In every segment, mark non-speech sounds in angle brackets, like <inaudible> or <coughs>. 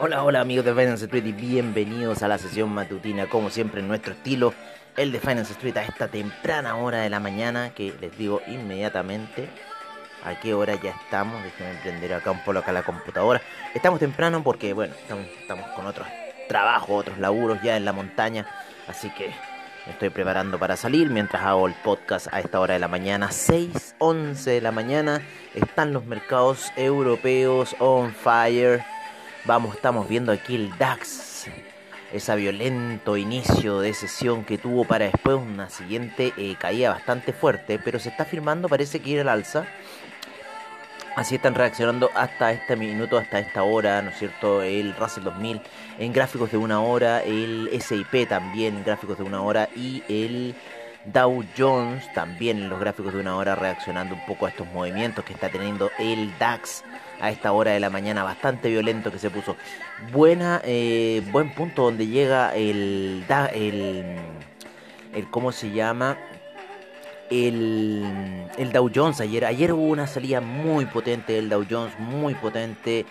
Hola, hola amigos de Finance Street y bienvenidos a la sesión matutina, como siempre en nuestro estilo, el de Finance Street a esta temprana hora de la mañana, que les digo inmediatamente a qué hora ya estamos, déjenme prender acá un poco acá la computadora. Estamos temprano porque, bueno, estamos, con otros trabajos, otros laburos ya en la montaña, así que me estoy preparando para salir mientras hago el podcast a esta hora de la mañana, 6, 11 de la mañana, están los mercados europeos on fire Vamos, estamos viendo aquí el DAX, ese violento inicio de sesión que tuvo para después una siguiente eh, caída bastante fuerte, pero se está firmando, parece que ir al alza. Así están reaccionando hasta este minuto, hasta esta hora, ¿no es cierto? El Russell 2000 en gráficos de una hora, el SIP también en gráficos de una hora y el Dow Jones también en los gráficos de una hora reaccionando un poco a estos movimientos que está teniendo el DAX a esta hora de la mañana, bastante violento que se puso. Buena, eh, buen punto donde llega el, el, el ¿cómo se llama? El, el Dow Jones ayer. Ayer hubo una salida muy potente del Dow Jones, muy potente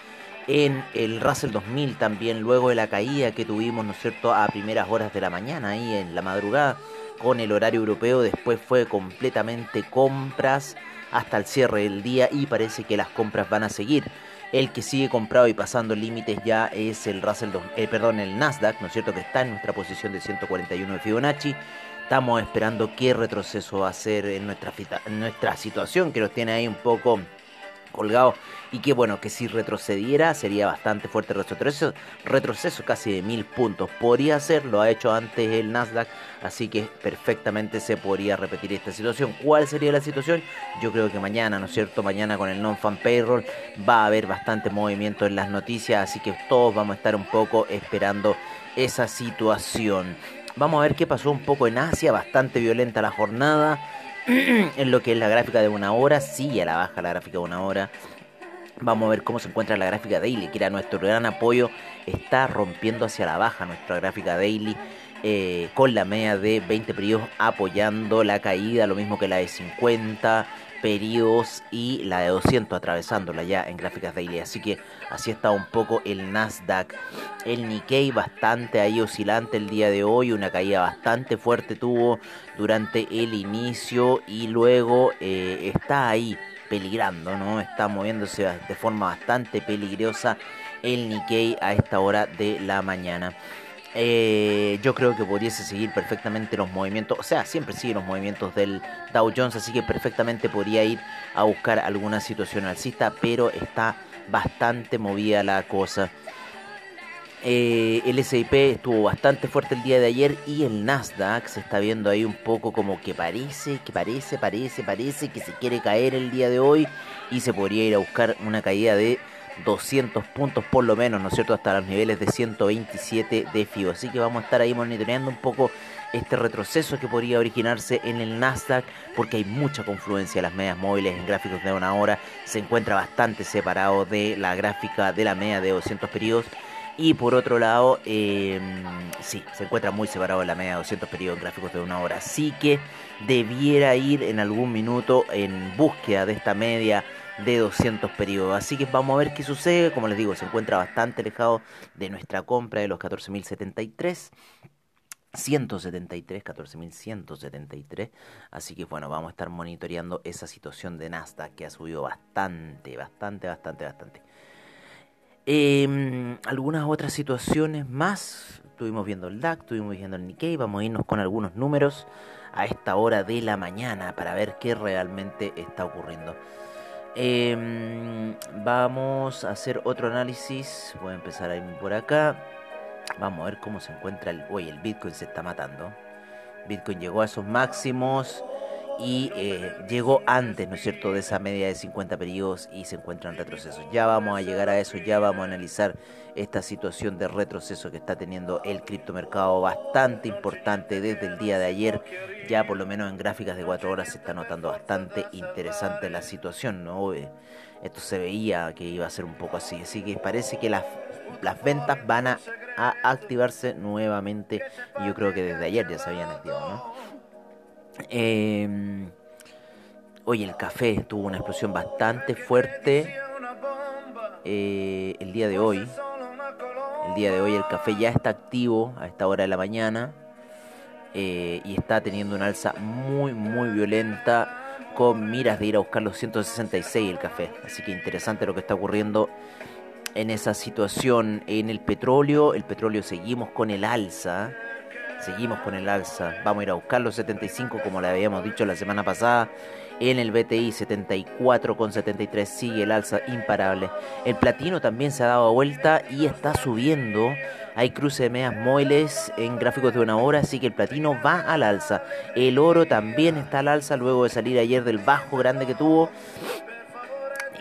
en el Russell 2000 también, luego de la caída que tuvimos, ¿no es cierto?, a primeras horas de la mañana, ahí en la madrugada, con el horario europeo, después fue completamente compras hasta el cierre del día y parece que las compras van a seguir. El que sigue comprado y pasando límites ya es el Russell, eh, perdón, el Nasdaq, ¿no es cierto? Que está en nuestra posición de 141 de Fibonacci. Estamos esperando qué retroceso va a hacer en nuestra, en nuestra situación, que nos tiene ahí un poco colgado y que bueno, que si retrocediera sería bastante fuerte retroceso, retroceso casi de mil puntos. Podría ser, lo ha hecho antes el Nasdaq, así que perfectamente se podría repetir esta situación. ¿Cuál sería la situación? Yo creo que mañana, ¿no es cierto? Mañana con el non-fan payroll va a haber bastante movimiento en las noticias, así que todos vamos a estar un poco esperando esa situación. Vamos a ver qué pasó un poco en Asia, bastante violenta la jornada. <clears throat> en lo que es la gráfica de una hora, sigue a la baja la gráfica de una hora. Vamos a ver cómo se encuentra la gráfica daily, que era nuestro gran apoyo. Está rompiendo hacia la baja nuestra gráfica daily. Eh, con la media de 20 periodos apoyando la caída, lo mismo que la de 50 periodos y la de 200 atravesándola ya en gráficas daily. Así que así está un poco el Nasdaq. El Nikkei bastante ahí oscilante el día de hoy, una caída bastante fuerte tuvo durante el inicio y luego eh, está ahí peligrando, ¿no? Está moviéndose de forma bastante peligrosa el Nikkei a esta hora de la mañana. Eh, yo creo que pudiese seguir perfectamente los movimientos, o sea, siempre sigue los movimientos del Dow Jones, así que perfectamente podría ir a buscar alguna situación alcista, pero está bastante movida la cosa. Eh, el SIP estuvo bastante fuerte el día de ayer y el Nasdaq se está viendo ahí un poco como que parece, que parece, parece, parece que se quiere caer el día de hoy y se podría ir a buscar una caída de 200 puntos por lo menos, ¿no es cierto? Hasta los niveles de 127 de FIBO. Así que vamos a estar ahí monitoreando un poco este retroceso que podría originarse en el Nasdaq porque hay mucha confluencia de las medias móviles en gráficos de una hora. Se encuentra bastante separado de la gráfica de la media de 200 periodos. Y por otro lado, eh, sí, se encuentra muy separado de la media de 200 periodos en gráficos de una hora. Así que debiera ir en algún minuto en búsqueda de esta media de 200 periodos. Así que vamos a ver qué sucede. Como les digo, se encuentra bastante alejado de nuestra compra de los 14.073. 173, 14.173. Así que bueno, vamos a estar monitoreando esa situación de Nasdaq que ha subido bastante, bastante, bastante, bastante. Em, algunas otras situaciones más. Estuvimos viendo el DAC, estuvimos viendo el Nikkei. Vamos a irnos con algunos números a esta hora de la mañana para ver qué realmente está ocurriendo. Em, vamos a hacer otro análisis. Voy a empezar a irme por acá. Vamos a ver cómo se encuentra el. El Bitcoin se está matando. Bitcoin llegó a esos máximos y eh, llegó antes, ¿no es cierto?, de esa media de 50 periodos y se encuentra en retroceso. Ya vamos a llegar a eso, ya vamos a analizar esta situación de retroceso que está teniendo el criptomercado bastante importante desde el día de ayer. Ya por lo menos en gráficas de 4 horas se está notando bastante interesante la situación, ¿no? Eh, esto se veía que iba a ser un poco así, así que parece que las, las ventas van a, a activarse nuevamente yo creo que desde ayer ya se habían activado, ¿no? Eh, hoy el café tuvo una explosión bastante fuerte eh, el día de hoy. día de hoy el café ya está activo a esta hora de la mañana eh, y está teniendo una alza muy muy violenta con miras de ir a buscar los 166 el café. Así que interesante lo que está ocurriendo en esa situación en el petróleo. El petróleo seguimos con el alza. Seguimos con el alza. Vamos a ir a buscar los 75 como le habíamos dicho la semana pasada. En el BTI 74,73 sigue el alza imparable. El platino también se ha dado vuelta y está subiendo hay cruce de medias móviles en gráficos de una hora, así que el platino va al alza. El oro también está al alza luego de salir ayer del bajo grande que tuvo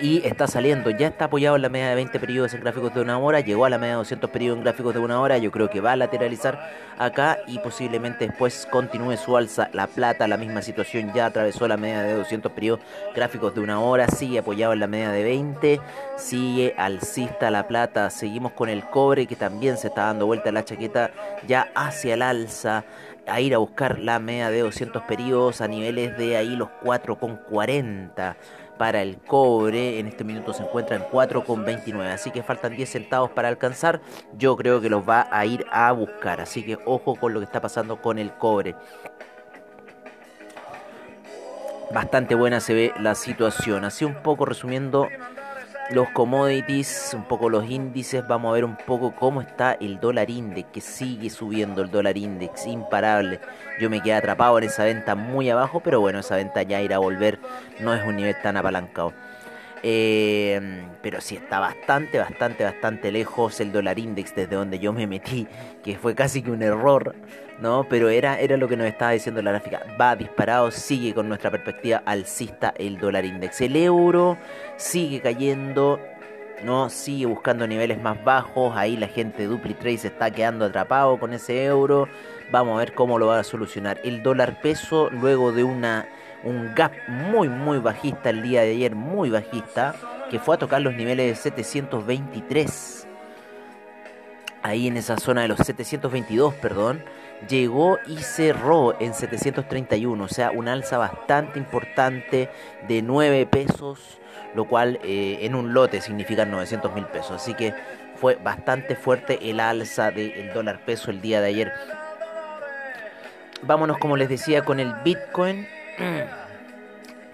y está saliendo, ya está apoyado en la media de 20 periodos en gráficos de una hora, llegó a la media de 200 periodos en gráficos de una hora, yo creo que va a lateralizar acá y posiblemente después continúe su alza. La plata, la misma situación, ya atravesó la media de 200 periodos gráficos de una hora, sigue apoyado en la media de 20, sigue alcista la plata, seguimos con el cobre que también se está dando vuelta la chaqueta ya hacia el alza a ir a buscar la media de 200 periodos a niveles de ahí los 4,40 para el cobre. En este minuto se encuentra en 4,29. Así que faltan 10 centavos para alcanzar. Yo creo que los va a ir a buscar. Así que ojo con lo que está pasando con el cobre. Bastante buena se ve la situación. Así un poco resumiendo los commodities, un poco los índices, vamos a ver un poco cómo está el dólar index, que sigue subiendo el dólar index, imparable. Yo me quedé atrapado en esa venta muy abajo, pero bueno, esa venta ya irá a volver, no es un nivel tan apalancado. Eh, pero sí está bastante, bastante, bastante lejos el dólar index desde donde yo me metí, que fue casi que un error, ¿no? Pero era, era lo que nos estaba diciendo la gráfica. Va disparado, sigue con nuestra perspectiva alcista el dólar index. El euro sigue cayendo, ¿no? Sigue buscando niveles más bajos. Ahí la gente de DupliTrade se está quedando atrapado con ese euro. Vamos a ver cómo lo va a solucionar. El dólar peso, luego de una un gap muy muy bajista el día de ayer, muy bajista, que fue a tocar los niveles de 723. Ahí en esa zona de los 722, perdón, llegó y cerró en 731, o sea, un alza bastante importante de 9 pesos, lo cual eh, en un lote significa 900 mil pesos. Así que fue bastante fuerte el alza del dólar peso el día de ayer. Vámonos, como les decía, con el Bitcoin.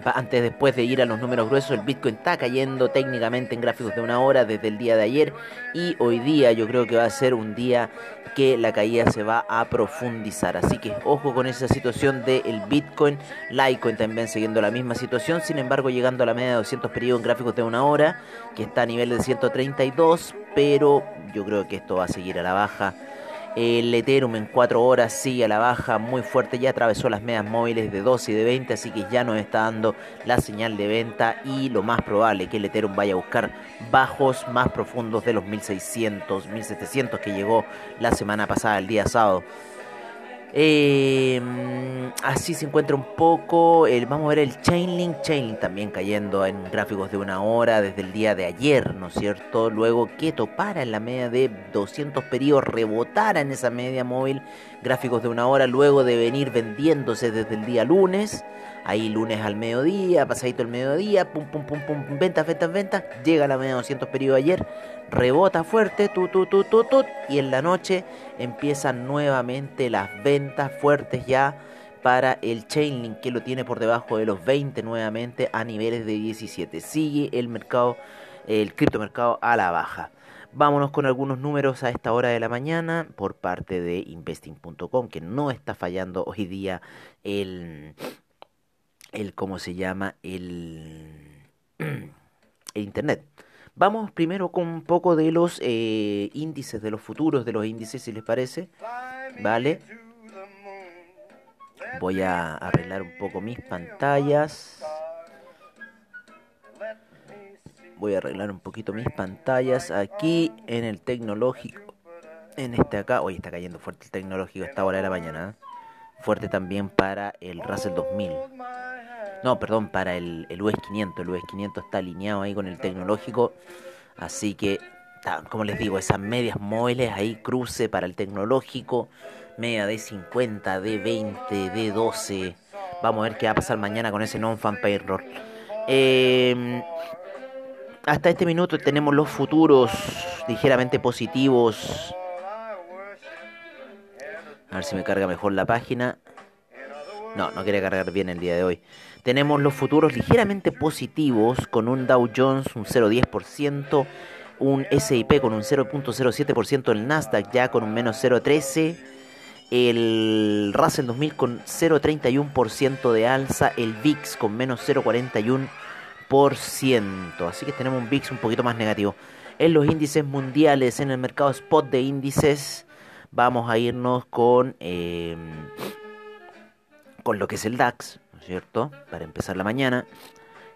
Antes, después de ir a los números gruesos, el Bitcoin está cayendo técnicamente en gráficos de una hora desde el día de ayer y hoy día yo creo que va a ser un día que la caída se va a profundizar. Así que ojo con esa situación del Bitcoin. Litecoin también siguiendo la misma situación, sin embargo llegando a la media de 200 periodos en gráficos de una hora, que está a nivel de 132, pero yo creo que esto va a seguir a la baja el Ethereum en 4 horas sigue a la baja muy fuerte, ya atravesó las medias móviles de 12 y de 20, así que ya nos está dando la señal de venta y lo más probable que el Ethereum vaya a buscar bajos más profundos de los 1600, 1700 que llegó la semana pasada, el día sábado. Eh, así se encuentra un poco. El, vamos a ver el Chainlink. Chainlink también cayendo en gráficos de una hora desde el día de ayer, ¿no es cierto? Luego que topara en la media de 200 periodos, rebotara en esa media móvil, gráficos de una hora, luego de venir vendiéndose desde el día lunes. Ahí lunes al mediodía, pasadito el mediodía, pum, pum, pum, pum, ventas, ventas, ventas. Llega a la media de 200 periodos ayer, rebota fuerte, tu, tu, tu, tu, y en la noche empiezan nuevamente las ventas fuertes ya para el Chainlink que lo tiene por debajo de los 20 nuevamente a niveles de 17. Sigue el mercado, el criptomercado a la baja. Vámonos con algunos números a esta hora de la mañana por parte de investing.com que no está fallando hoy día el, el ¿cómo se llama? El, <clears throat> el internet. Vamos primero con un poco de los eh, índices, de los futuros de los índices, si les parece. Vale. Voy a arreglar un poco mis pantallas. Voy a arreglar un poquito mis pantallas aquí en el tecnológico. En este acá. Hoy está cayendo fuerte el tecnológico a esta hora de la mañana. Fuerte también para el Russell 2000. No, perdón, para el, el US 500. El US 500 está alineado ahí con el tecnológico. Así que, como les digo, esas medias móviles ahí cruce para el tecnológico. Media de 50, de 20, de 12. Vamos a ver qué va a pasar mañana con ese non-fan payroll. Eh, hasta este minuto tenemos los futuros ligeramente positivos. A ver si me carga mejor la página. No, no quiere cargar bien el día de hoy. Tenemos los futuros ligeramente positivos con un Dow Jones un 0,10%, un SIP con un 0.07%, el Nasdaq ya con un menos 0.13%, el Russell 2000 con 0.31% de alza, el VIX con menos 0.41%. Así que tenemos un VIX un poquito más negativo. En los índices mundiales, en el mercado spot de índices, vamos a irnos con, eh, con lo que es el DAX, ¿no es cierto? Para empezar la mañana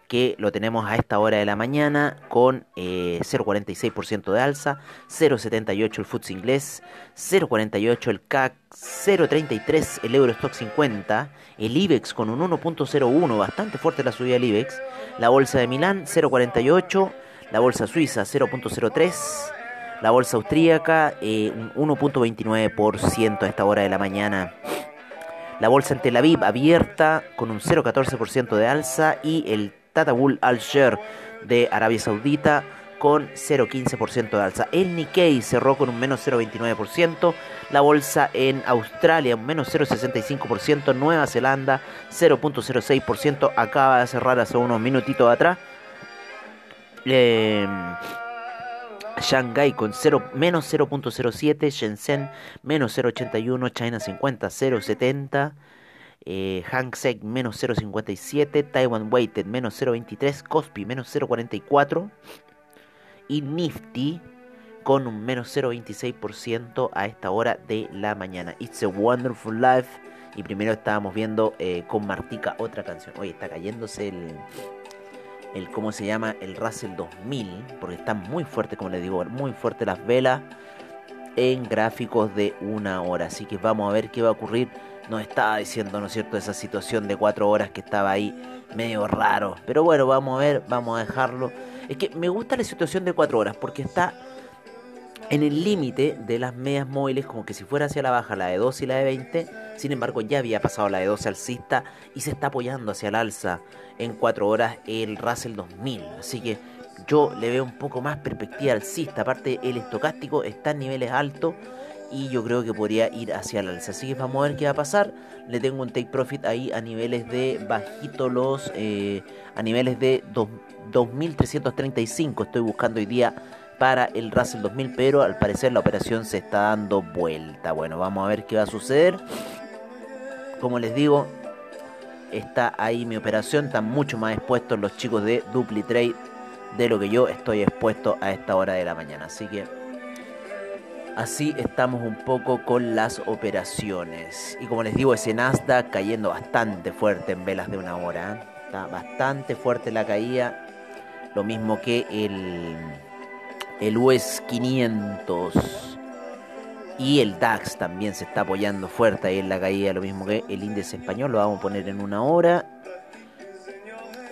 que lo tenemos a esta hora de la mañana con 0,46% eh, de alza, 0,78 el FTSE inglés, 0,48 el CAC, 0,33 el Eurostock 50, el IBEX con un 1,01, bastante fuerte la subida del IBEX, la bolsa de Milán 0,48, la bolsa suiza 0,03, la bolsa austríaca eh, un 1,29% a esta hora de la mañana. La bolsa en Tel Aviv abierta con un 0,14% de alza y el Tata Bull Al Share de Arabia Saudita con 0,15% de alza. El Nikkei cerró con un menos 0,29%. La bolsa en Australia un menos 0,65%. Nueva Zelanda 0,06%. Acaba de cerrar hace unos minutitos atrás. Eh, Shanghai con 0, menos 0.07, Shenzhen menos 0.81, China 50 0.70, eh, Hang Seng menos 0.57, Taiwan Weighted menos 0.23, Kospi menos 0.44 y Nifty con un menos 0.26% a esta hora de la mañana. It's a Wonderful Life. Y primero estábamos viendo eh, con Martica otra canción. Oye, está cayéndose el, el, ¿cómo se llama? El Russell 2000, porque está muy fuerte, como les digo, muy fuerte las velas en gráficos de una hora. Así que vamos a ver qué va a ocurrir nos estaba diciendo, ¿no es cierto?, esa situación de cuatro horas que estaba ahí medio raro. Pero bueno, vamos a ver, vamos a dejarlo. Es que me gusta la situación de cuatro horas porque está en el límite de las medias móviles, como que si fuera hacia la baja la de 12 y la de 20. Sin embargo, ya había pasado la de 12 alcista y se está apoyando hacia el alza en cuatro horas el Russell 2000. Así que yo le veo un poco más perspectiva alcista. Aparte, el estocástico está en niveles altos y yo creo que podría ir hacia el alza. Así que vamos a ver qué va a pasar. Le tengo un take profit ahí a niveles de bajito los eh, a niveles de 2335. Estoy buscando hoy día para el Russell 2000, pero al parecer la operación se está dando vuelta. Bueno, vamos a ver qué va a suceder. Como les digo, está ahí mi operación, están mucho más expuestos los chicos de DupliTrade de lo que yo estoy expuesto a esta hora de la mañana. Así que Así estamos un poco con las operaciones. Y como les digo, ese Nasdaq cayendo bastante fuerte en velas de una hora. ¿eh? Está bastante fuerte la caída. Lo mismo que el, el US 500. Y el DAX también se está apoyando fuerte ahí en la caída. Lo mismo que el índice español. Lo vamos a poner en una hora.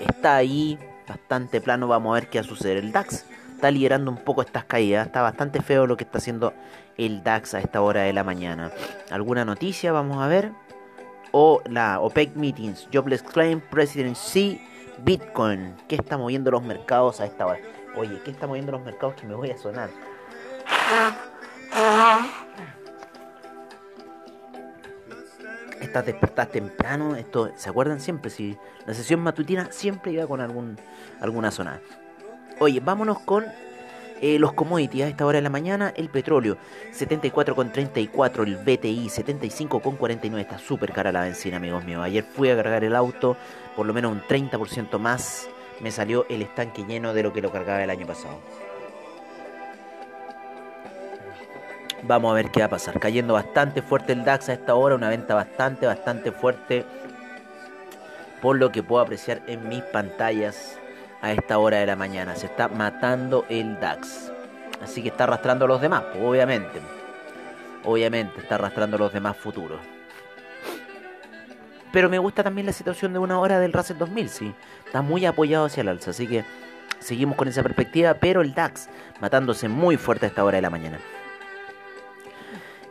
Está ahí. Bastante plano. Vamos a ver qué va a suceder. El DAX está liderando un poco estas caídas. Está bastante feo lo que está haciendo el DAX a esta hora de la mañana. ¿Alguna noticia? Vamos a ver. O la OPEC Meetings, Jobless Claim, Presidency, Bitcoin. ¿Qué está moviendo los mercados a esta hora? Oye, ¿qué está moviendo los mercados que me voy a sonar? Estás despertadas temprano, esto, ¿se acuerdan siempre? Si la sesión matutina siempre iba con algún, alguna zona. Oye, vámonos con eh, los commodities a esta hora de la mañana. El petróleo 74,34. El BTI 75,49. Está súper cara la benzina, amigos míos. Ayer fui a cargar el auto, por lo menos un 30% más. Me salió el estanque lleno de lo que lo cargaba el año pasado. Vamos a ver qué va a pasar. Cayendo bastante fuerte el DAX a esta hora. Una venta bastante, bastante fuerte. Por lo que puedo apreciar en mis pantallas a esta hora de la mañana. Se está matando el DAX. Así que está arrastrando a los demás, pues, obviamente. Obviamente está arrastrando a los demás futuros. Pero me gusta también la situación de una hora del Russell 2000, sí. Está muy apoyado hacia el alza, así que seguimos con esa perspectiva. Pero el DAX matándose muy fuerte a esta hora de la mañana.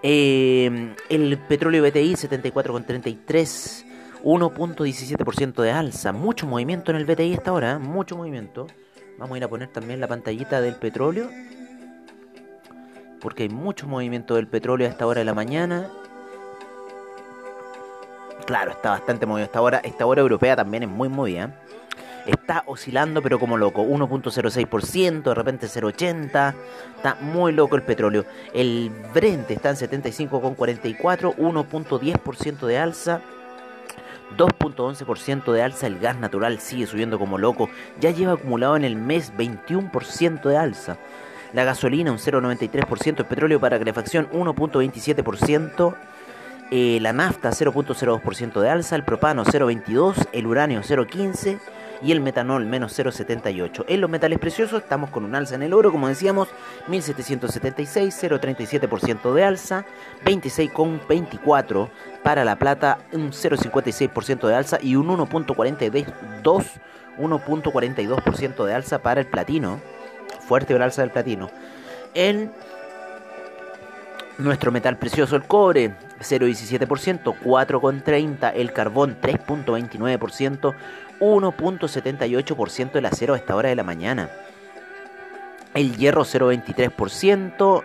Eh, el petróleo BTI 74,33 1.17% de alza. Mucho movimiento en el BTI hasta ahora, ¿eh? mucho movimiento. Vamos a ir a poner también la pantallita del petróleo. Porque hay mucho movimiento del petróleo a esta hora de la mañana. Claro, está bastante movido. Esta hora, esta hora europea también es muy movida. Está oscilando pero como loco. 1.06%, de repente 0.80. Está muy loco el petróleo. El Brent está en 75.44, 1.10% de alza. 2.11% de alza, el gas natural sigue subiendo como loco, ya lleva acumulado en el mes 21% de alza. La gasolina un 0.93%, el petróleo para calefacción 1.27%, eh, la nafta 0.02% de alza, el propano 0.22%, el uranio 0.15% y el metanol menos 0,78. En los metales preciosos estamos con un alza en el oro, como decíamos, 1776, 0,37% de alza, 26,24 para la plata, un 0,56% de alza y un 1,42 1.42% de alza para el platino. Fuerte el alza del platino. En nuestro metal precioso, el cobre, 0,17%, 4,30%, el carbón, 3,29%, 1.78% el acero a esta hora de la mañana. El hierro 0.23%.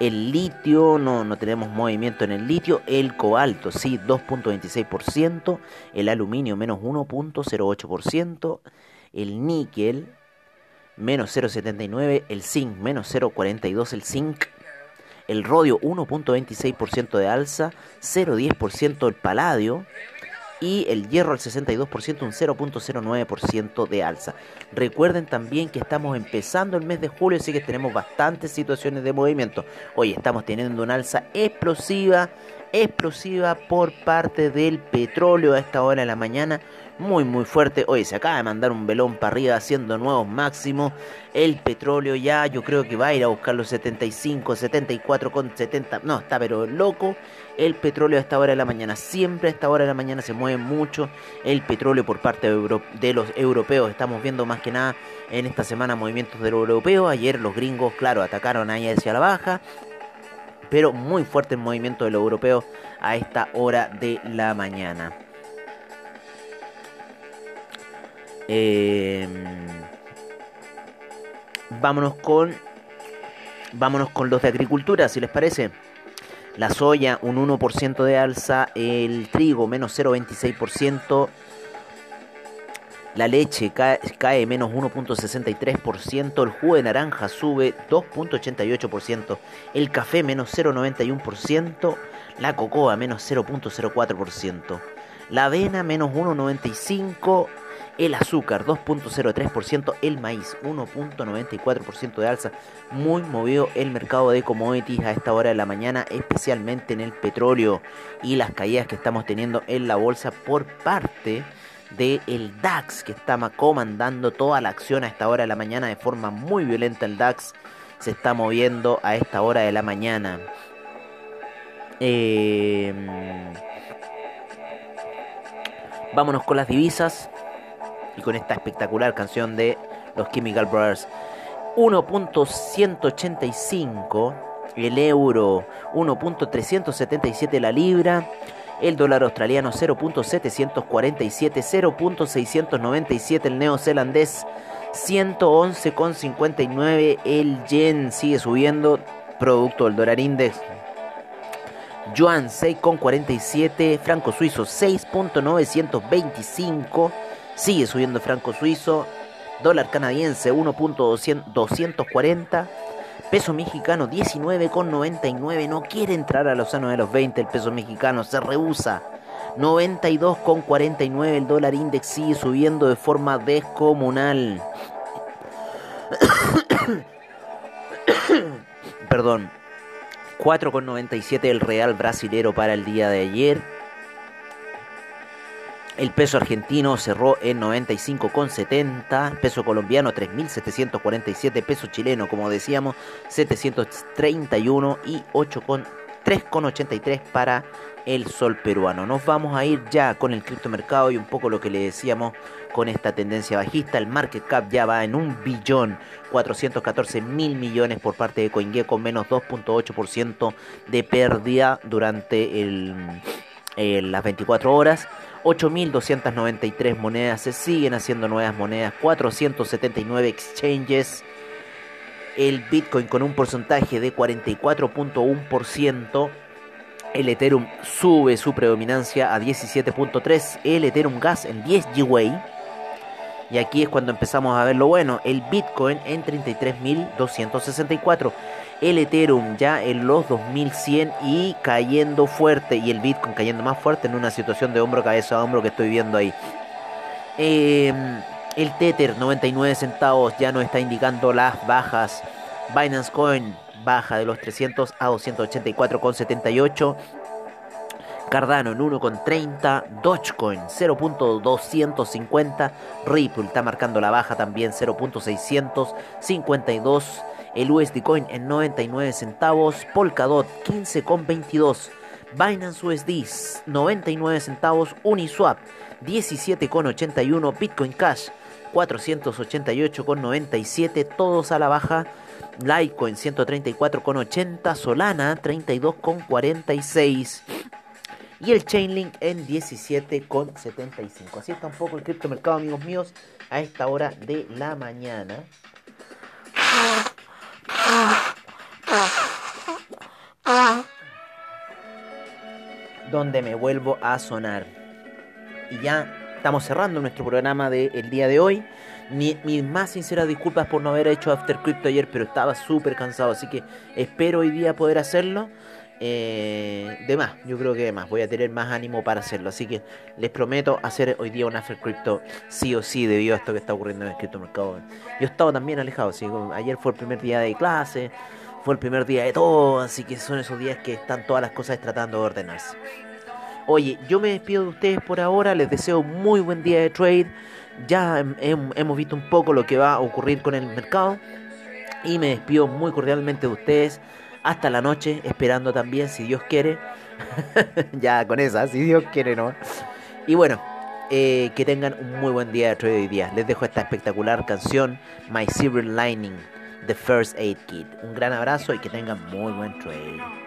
El litio, no, no tenemos movimiento en el litio. El cobalto, sí, 2.26%. El aluminio, menos 1.08%. El níquel, menos 0.79%. El zinc, menos 0.42%. El zinc. El rodio, 1.26% de alza. 0.10% el paladio y el hierro al 62%, un 0.09% de alza. Recuerden también que estamos empezando el mes de julio, así que tenemos bastantes situaciones de movimiento. Hoy estamos teniendo una alza explosiva, explosiva por parte del petróleo a esta hora de la mañana muy muy fuerte. Hoy se acaba de mandar un velón para arriba haciendo nuevos máximos. El petróleo ya yo creo que va a ir a buscar los 75, 74 con 70. No, está pero loco. El petróleo a esta hora de la mañana. Siempre a esta hora de la mañana se mueve mucho el petróleo por parte de, los europeos. Estamos viendo más que nada en esta semana movimientos de los europeos. Ayer los gringos, claro, atacaron ahí hacia la baja pero muy fuerte el movimiento de los europeos a esta hora de la mañana. Vámonos con. Vámonos con los de agricultura, si les parece. La soya, un 1% de alza. El trigo, menos 0,26%. La leche cae, cae menos 1.63%, el jugo de naranja sube 2.88%, el café menos 0.91%, la cocoa menos 0.04%, la avena menos 1.95%, el azúcar 2.03%, el maíz 1.94% de alza. Muy movido el mercado de commodities a esta hora de la mañana, especialmente en el petróleo y las caídas que estamos teniendo en la bolsa por parte del el DAX que está comandando toda la acción a esta hora de la mañana de forma muy violenta. El DAX se está moviendo a esta hora de la mañana. Em, vámonos con las divisas y con esta espectacular canción de los Chemical Brothers. 1.185 el euro, 1.377 la libra, el dólar australiano 0.747, 0.697 el neozelandés, 111,59 el yen sigue subiendo, producto del dólar index. Yuan 6,47, franco suizo 6.925 Sigue subiendo el franco suizo. Dólar canadiense 1.240. Peso mexicano 19,99. No quiere entrar a los años de los 20 el peso mexicano. Se rehúsa. 92,49. El dólar index sigue subiendo de forma descomunal. <coughs> Perdón. 4,97 el real brasilero para el día de ayer. El peso argentino cerró en 95,70, peso colombiano 3.747, peso chileno, como decíamos, 731 y 3,83 para el sol peruano. Nos vamos a ir ya con el criptomercado y un poco lo que le decíamos con esta tendencia bajista. El market cap ya va en un billón 414 mil millones por parte de CoinGecko, menos 2.8% de pérdida durante el en las 24 horas. 8.293 monedas, se siguen haciendo nuevas monedas, 479 exchanges. El Bitcoin con un porcentaje de 44.1%. El Ethereum sube su predominancia a 17.3. El Ethereum Gas en 10 GWay. Y aquí es cuando empezamos a ver lo bueno. El Bitcoin en 33.264 el Ethereum ya en los 2100 y cayendo fuerte y el Bitcoin cayendo más fuerte en una situación de hombro cabeza a hombro que estoy viendo ahí. Em, el Tether 99 centavos ya no está indicando las bajas. Binance Coin baja de los 300 a 284,78. Cardano en 1,30, Dogecoin 0.250, Ripple está marcando la baja también 0.652 el USD Coin en 99 centavos, Polkadot 15,22, Binance USD 99 centavos, Uniswap 17,81, Bitcoin Cash 488,97, todos a la baja. Litecoin 134,80, Solana 32,46 y el Chainlink en 17,75. Así está un poco el criptomercado, amigos míos, a esta hora de la mañana donde me vuelvo a sonar. Y ya estamos cerrando nuestro programa del día de hoy. mis más sinceras disculpas por no haber hecho After Crypto ayer, pero estaba súper cansado, así que espero hoy día poder hacerlo. Eh, de más, yo creo que de más, voy a tener más ánimo para hacerlo. Así que les prometo hacer hoy día un After Crypto sí o sí debido a esto que está ocurriendo en el criptomercado. Yo estaba también alejado, así ayer fue el primer día de clase, fue el primer día de todo, así que son esos días que están todas las cosas tratando de ordenarse. Oye, yo me despido de ustedes por ahora, les deseo muy buen día de trade. Ya hemos visto un poco lo que va a ocurrir con el mercado y me despido muy cordialmente de ustedes hasta la noche, esperando también, si Dios quiere. <laughs> ya con esa, si Dios quiere, ¿no? Y bueno, eh, que tengan un muy buen día de hoy día. Les dejo esta espectacular canción, My Silver Lining, The First Aid Kit. Un gran abrazo y que tengan muy buen trade.